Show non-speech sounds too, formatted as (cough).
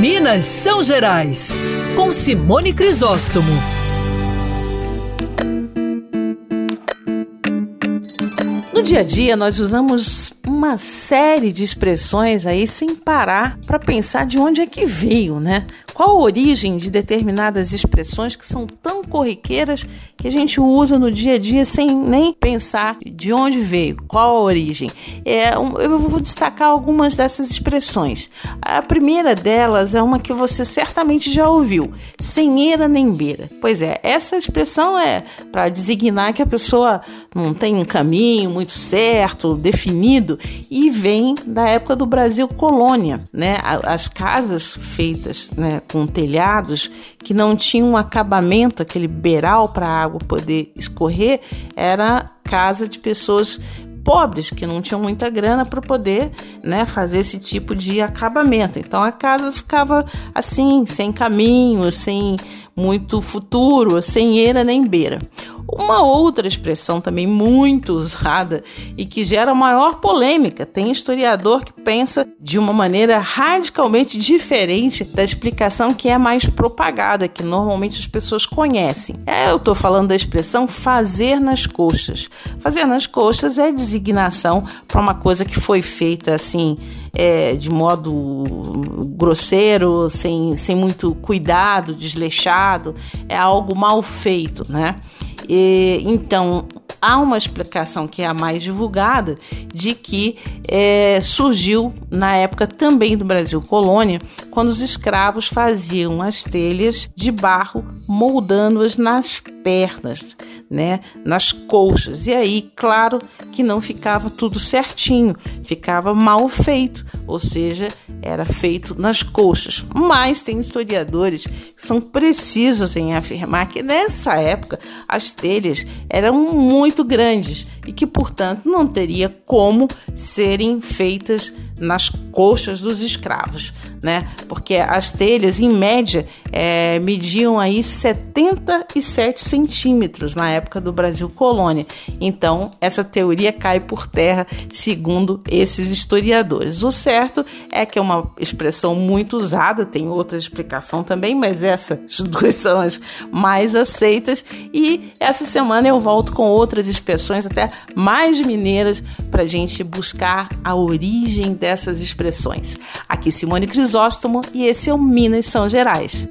Minas São Gerais, com Simone Crisóstomo. No dia a dia, nós usamos uma série de expressões aí sem parar para pensar de onde é que veio, né? Qual a origem de determinadas expressões que são tão corriqueiras que a gente usa no dia a dia sem nem pensar de onde veio, qual a origem. É, eu vou destacar algumas dessas expressões. A primeira delas é uma que você certamente já ouviu: sem eira nem beira. Pois é, essa expressão é para designar que a pessoa não tem um caminho muito certo, definido, e vem da época do Brasil colônia, né? As casas feitas, né, com telhados que não tinham um acabamento, aquele beiral para a água poder escorrer, era casa de pessoas pobres que não tinham muita grana para poder né, fazer esse tipo de acabamento. Então a casa ficava assim, sem caminho, sem muito futuro, sem eira nem beira. Uma outra expressão também muito usada e que gera maior polêmica. Tem historiador que pensa de uma maneira radicalmente diferente da explicação que é mais propagada, que normalmente as pessoas conhecem. É, eu estou falando da expressão fazer nas coxas. Fazer nas coxas é designação para uma coisa que foi feita assim é, de modo grosseiro, sem, sem muito cuidado, desleixado, é algo mal feito, né? E, então, há uma explicação que é a mais divulgada de que é, surgiu na época também do Brasil colônia, quando os escravos faziam as telhas de barro, moldando-as nas pernas, né, nas colchas. E aí, claro que não ficava tudo certinho, ficava mal feito, ou seja, era feito nas coxas. Mas tem historiadores que são precisos em afirmar que nessa época as telhas eram muito grandes e que, portanto, não teria como serem feitas nas coxas dos escravos, né? Porque as telhas, em média, é, mediam aí 77 centímetros na época do Brasil colônia. Então, essa teoria cai por terra, segundo esses historiadores. O certo é que é uma expressão muito usada, tem outra explicação também, mas essas (laughs) duas são as mais aceitas. E essa semana eu volto com outras expressões, até mais mineiras, para a gente buscar a origem dessas expressões. Aqui Simone Crisóstomo e esse é o Minas São Gerais.